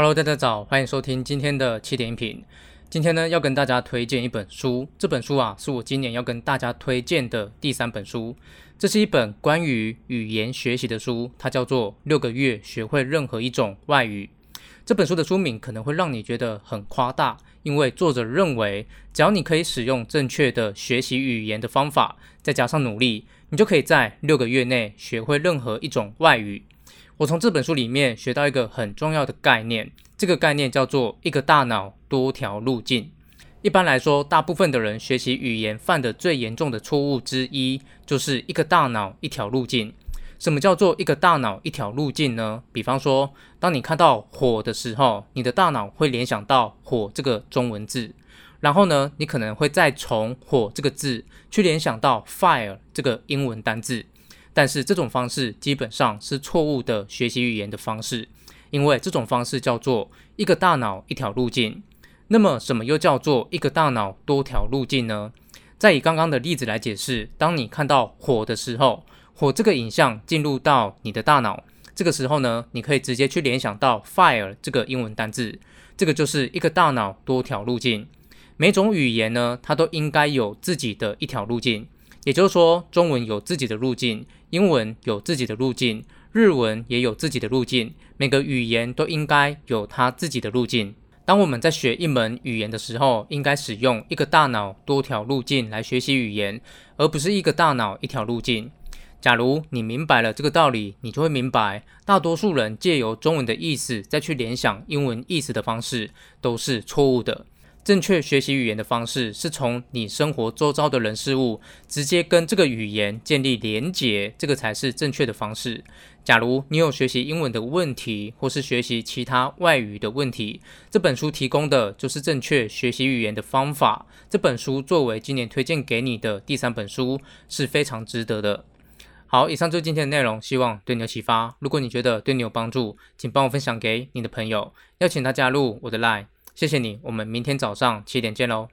Hello，大家早，欢迎收听今天的七点音频。今天呢，要跟大家推荐一本书。这本书啊，是我今年要跟大家推荐的第三本书。这是一本关于语言学习的书，它叫做《六个月学会任何一种外语》。这本书的书名可能会让你觉得很夸大，因为作者认为，只要你可以使用正确的学习语言的方法，再加上努力，你就可以在六个月内学会任何一种外语。我从这本书里面学到一个很重要的概念，这个概念叫做一个大脑多条路径。一般来说，大部分的人学习语言犯的最严重的错误之一，就是一个大脑一条路径。什么叫做一个大脑一条路径呢？比方说，当你看到火的时候，你的大脑会联想到火这个中文字，然后呢，你可能会再从火这个字去联想到 fire 这个英文单字。但是这种方式基本上是错误的学习语言的方式，因为这种方式叫做一个大脑一条路径。那么什么又叫做一个大脑多条路径呢？再以刚刚的例子来解释，当你看到火的时候，火这个影像进入到你的大脑，这个时候呢，你可以直接去联想到 fire 这个英文单字，这个就是一个大脑多条路径。每种语言呢，它都应该有自己的一条路径。也就是说，中文有自己的路径，英文有自己的路径，日文也有自己的路径。每个语言都应该有它自己的路径。当我们在学一门语言的时候，应该使用一个大脑多条路径来学习语言，而不是一个大脑一条路径。假如你明白了这个道理，你就会明白，大多数人借由中文的意思再去联想英文意思的方式都是错误的。正确学习语言的方式是从你生活周遭的人事物直接跟这个语言建立连结，这个才是正确的方式。假如你有学习英文的问题，或是学习其他外语的问题，这本书提供的就是正确学习语言的方法。这本书作为今年推荐给你的第三本书，是非常值得的。好，以上就是今天的内容，希望对你有启发。如果你觉得对你有帮助，请帮我分享给你的朋友，邀请他加入我的 Line。谢谢你，我们明天早上七点见喽。